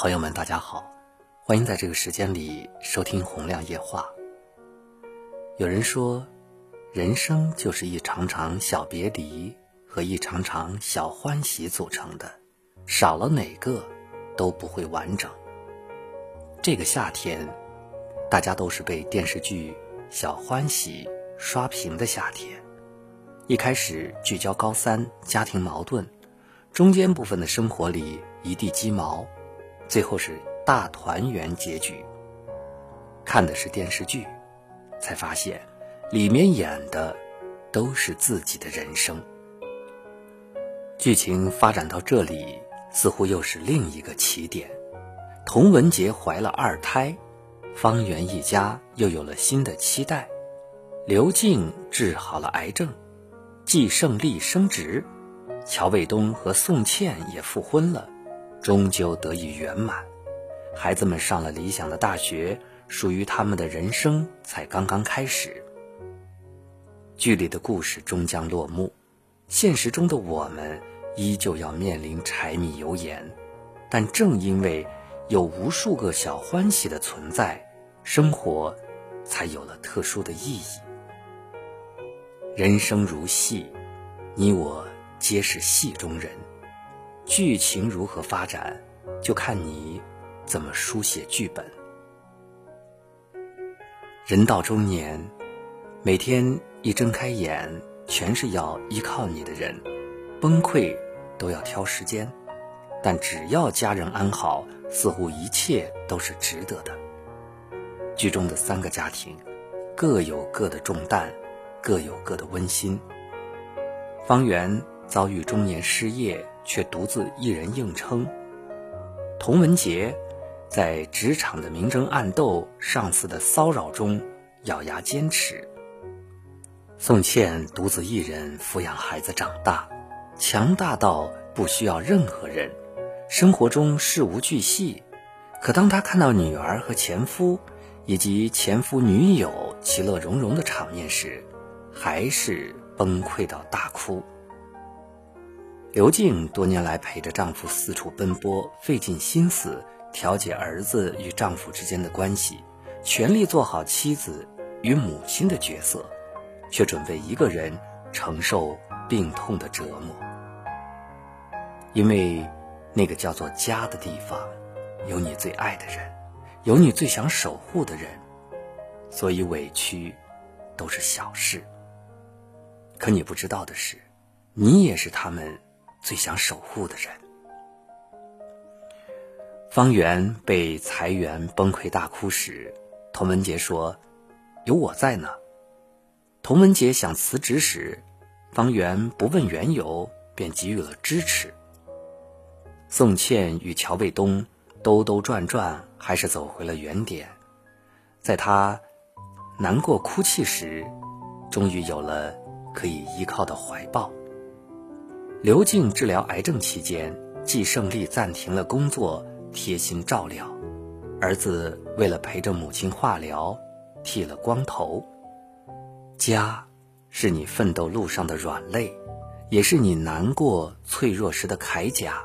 朋友们，大家好，欢迎在这个时间里收听《洪亮夜话》。有人说，人生就是一场场小别离和一场场小欢喜组成的，少了哪个都不会完整。这个夏天，大家都是被电视剧《小欢喜》刷屏的夏天。一开始聚焦高三家庭矛盾，中间部分的生活里一地鸡毛。最后是大团圆结局。看的是电视剧，才发现里面演的都是自己的人生。剧情发展到这里，似乎又是另一个起点。童文杰怀了二胎，方圆一家又有了新的期待。刘静治好了癌症，季胜利升职，乔卫东和宋茜也复婚了。终究得以圆满，孩子们上了理想的大学，属于他们的人生才刚刚开始。剧里的故事终将落幕，现实中的我们依旧要面临柴米油盐，但正因为有无数个小欢喜的存在，生活才有了特殊的意义。人生如戏，你我皆是戏中人。剧情如何发展，就看你怎么书写剧本。人到中年，每天一睁开眼，全是要依靠你的人，崩溃都要挑时间，但只要家人安好，似乎一切都是值得的。剧中的三个家庭，各有各的重担，各有各的温馨。方圆遭遇中年失业。却独自一人硬撑。童文杰在职场的明争暗斗、上司的骚扰中咬牙坚持。宋茜独自一人抚养孩子长大，强大到不需要任何人，生活中事无巨细。可当她看到女儿和前夫以及前夫女友其乐融融的场面时，还是崩溃到大哭。刘静多年来陪着丈夫四处奔波，费尽心思调解儿子与丈夫之间的关系，全力做好妻子与母亲的角色，却准备一个人承受病痛的折磨。因为那个叫做家的地方，有你最爱的人，有你最想守护的人，所以委屈都是小事。可你不知道的是，你也是他们。最想守护的人，方圆被裁员崩溃大哭时，童文杰说：“有我在呢。”童文杰想辞职时，方圆不问缘由便给予了支持。宋茜与乔卫东兜兜转转，还是走回了原点。在他难过哭泣时，终于有了可以依靠的怀抱。刘静治疗癌症期间，季胜利暂停了工作，贴心照料儿子。为了陪着母亲化疗，剃了光头。家，是你奋斗路上的软肋，也是你难过脆弱时的铠甲，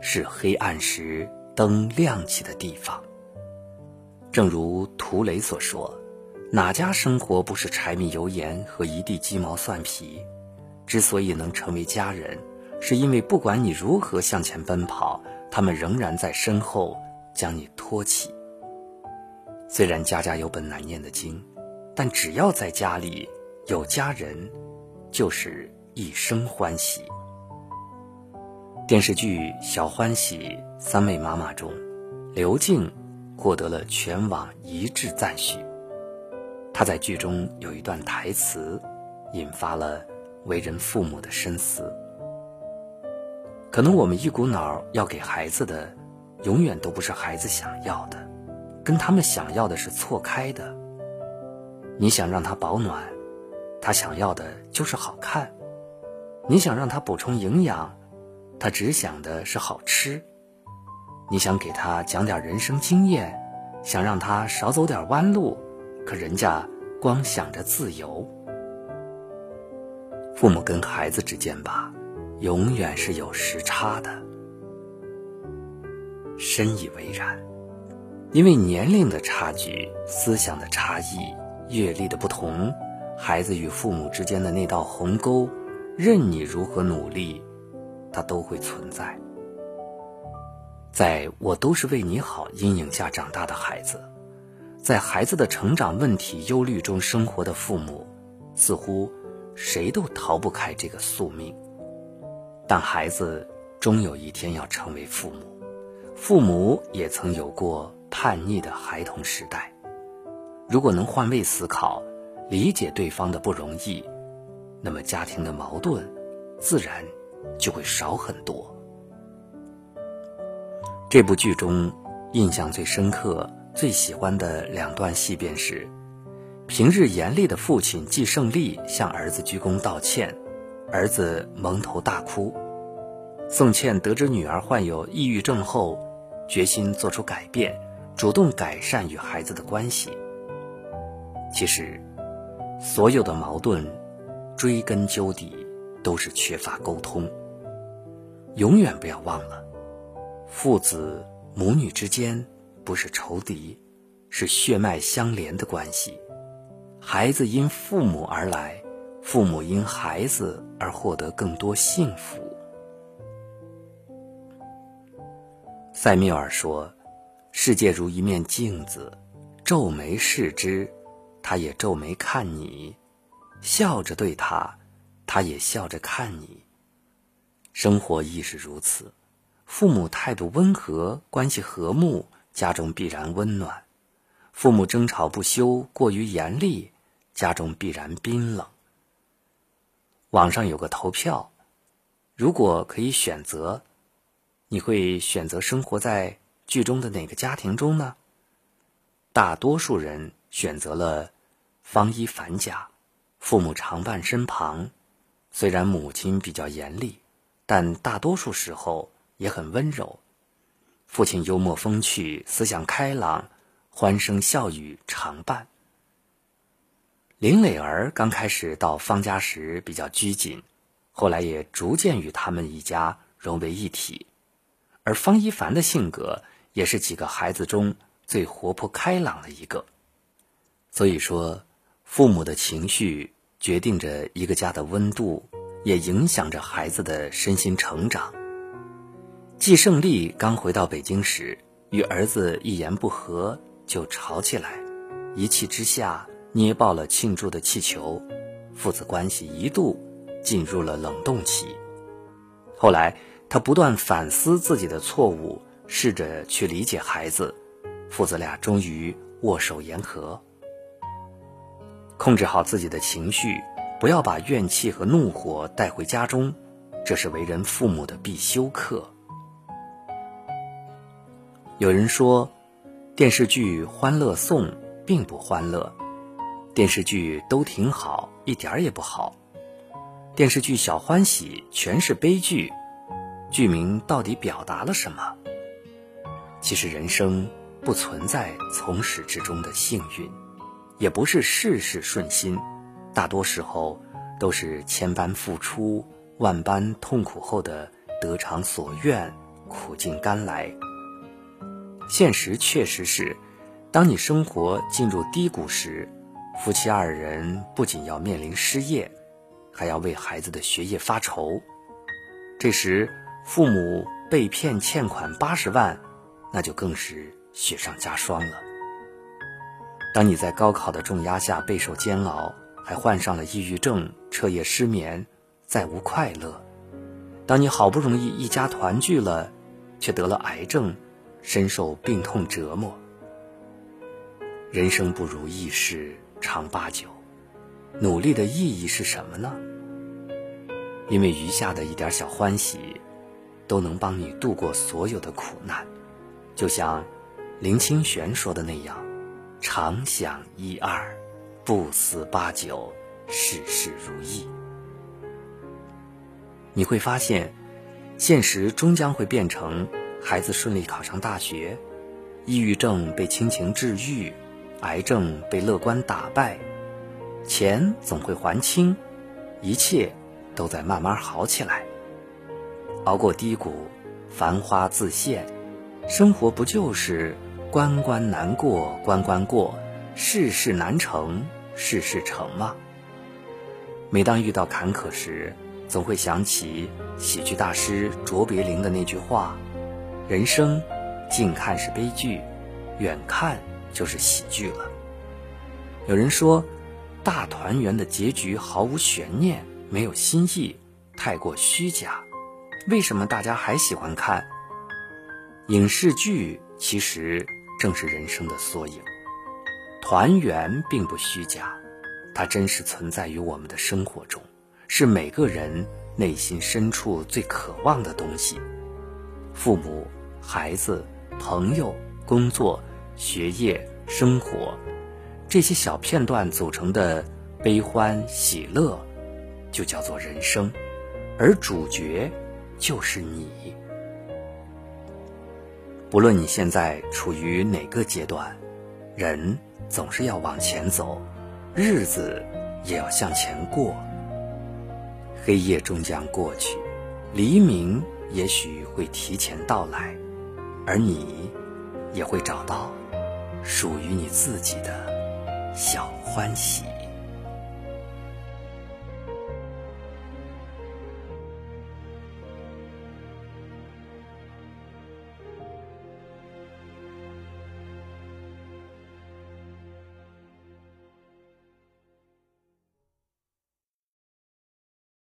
是黑暗时灯亮起的地方。正如涂磊所说：“哪家生活不是柴米油盐和一地鸡毛蒜皮？”之所以能成为家人，是因为不管你如何向前奔跑，他们仍然在身后将你托起。虽然家家有本难念的经，但只要在家里有家人，就是一生欢喜。电视剧《小欢喜》三位妈妈中，刘静获得了全网一致赞许。她在剧中有一段台词，引发了。为人父母的深思，可能我们一股脑要给孩子的，永远都不是孩子想要的，跟他们想要的是错开的。你想让他保暖，他想要的就是好看；你想让他补充营养，他只想的是好吃；你想给他讲点人生经验，想让他少走点弯路，可人家光想着自由。父母跟孩子之间吧，永远是有时差的。深以为然。因为年龄的差距、思想的差异、阅历的不同，孩子与父母之间的那道鸿沟，任你如何努力，它都会存在。在我都是为你好阴影下长大的孩子，在孩子的成长问题忧虑中生活的父母，似乎谁都逃不开这个宿命。但孩子终有一天要成为父母，父母也曾有过。叛逆的孩童时代，如果能换位思考，理解对方的不容易，那么家庭的矛盾自然就会少很多。这部剧中印象最深刻、最喜欢的两段戏便是：平日严厉的父亲季胜利向儿子鞠躬道歉，儿子蒙头大哭；宋茜得知女儿患有抑郁症后，决心做出改变。主动改善与孩子的关系。其实，所有的矛盾，追根究底都是缺乏沟通。永远不要忘了，父子母女之间不是仇敌，是血脉相连的关系。孩子因父母而来，父母因孩子而获得更多幸福。塞缪尔说。世界如一面镜子，皱眉视之，他也皱眉看你；笑着对他，他也笑着看你。生活亦是如此，父母态度温和，关系和睦，家中必然温暖；父母争吵不休，过于严厉，家中必然冰冷。网上有个投票，如果可以选择，你会选择生活在？剧中的哪个家庭中呢？大多数人选择了方一凡家，父母常伴身旁，虽然母亲比较严厉，但大多数时候也很温柔。父亲幽默风趣，思想开朗，欢声笑语常伴。林磊儿刚开始到方家时比较拘谨，后来也逐渐与他们一家融为一体，而方一凡的性格。也是几个孩子中最活泼开朗的一个，所以说，父母的情绪决定着一个家的温度，也影响着孩子的身心成长。季胜利刚回到北京时，与儿子一言不合就吵起来，一气之下捏爆了庆祝的气球，父子关系一度进入了冷冻期。后来，他不断反思自己的错误。试着去理解孩子，父子俩终于握手言和。控制好自己的情绪，不要把怨气和怒火带回家中，这是为人父母的必修课。有人说，电视剧《欢乐颂》并不欢乐，电视剧都挺好，一点儿也不好。电视剧《小欢喜》全是悲剧，剧名到底表达了什么？其实人生不存在从始至终的幸运，也不是事事顺心，大多时候都是千般付出、万般痛苦后的得偿所愿、苦尽甘来。现实确实是，当你生活进入低谷时，夫妻二人不仅要面临失业，还要为孩子的学业发愁。这时，父母被骗欠款八十万。那就更是雪上加霜了。当你在高考的重压下备受煎熬，还患上了抑郁症，彻夜失眠，再无快乐；当你好不容易一家团聚了，却得了癌症，深受病痛折磨。人生不如意事常八九，努力的意义是什么呢？因为余下的一点小欢喜，都能帮你度过所有的苦难。就像林清玄说的那样，常想一二，不思八九，事事如意。你会发现，现实终将会变成孩子顺利考上大学，抑郁症被亲情治愈，癌症被乐观打败，钱总会还清，一切都在慢慢好起来。熬过低谷，繁花自现。生活不就是关关难过关关过，事事难成事事成吗？每当遇到坎坷时，总会想起喜剧大师卓别林的那句话：“人生，近看是悲剧，远看就是喜剧了。”有人说，大团圆的结局毫无悬念，没有新意，太过虚假。为什么大家还喜欢看影视剧？其实正是人生的缩影。团圆并不虚假，它真实存在于我们的生活中，是每个人内心深处最渴望的东西。父母、孩子、朋友、工作、学业、生活。这些小片段组成的悲欢喜乐，就叫做人生，而主角就是你。不论你现在处于哪个阶段，人总是要往前走，日子也要向前过。黑夜终将过去，黎明也许会提前到来，而你也会找到属于你自己的。小欢喜。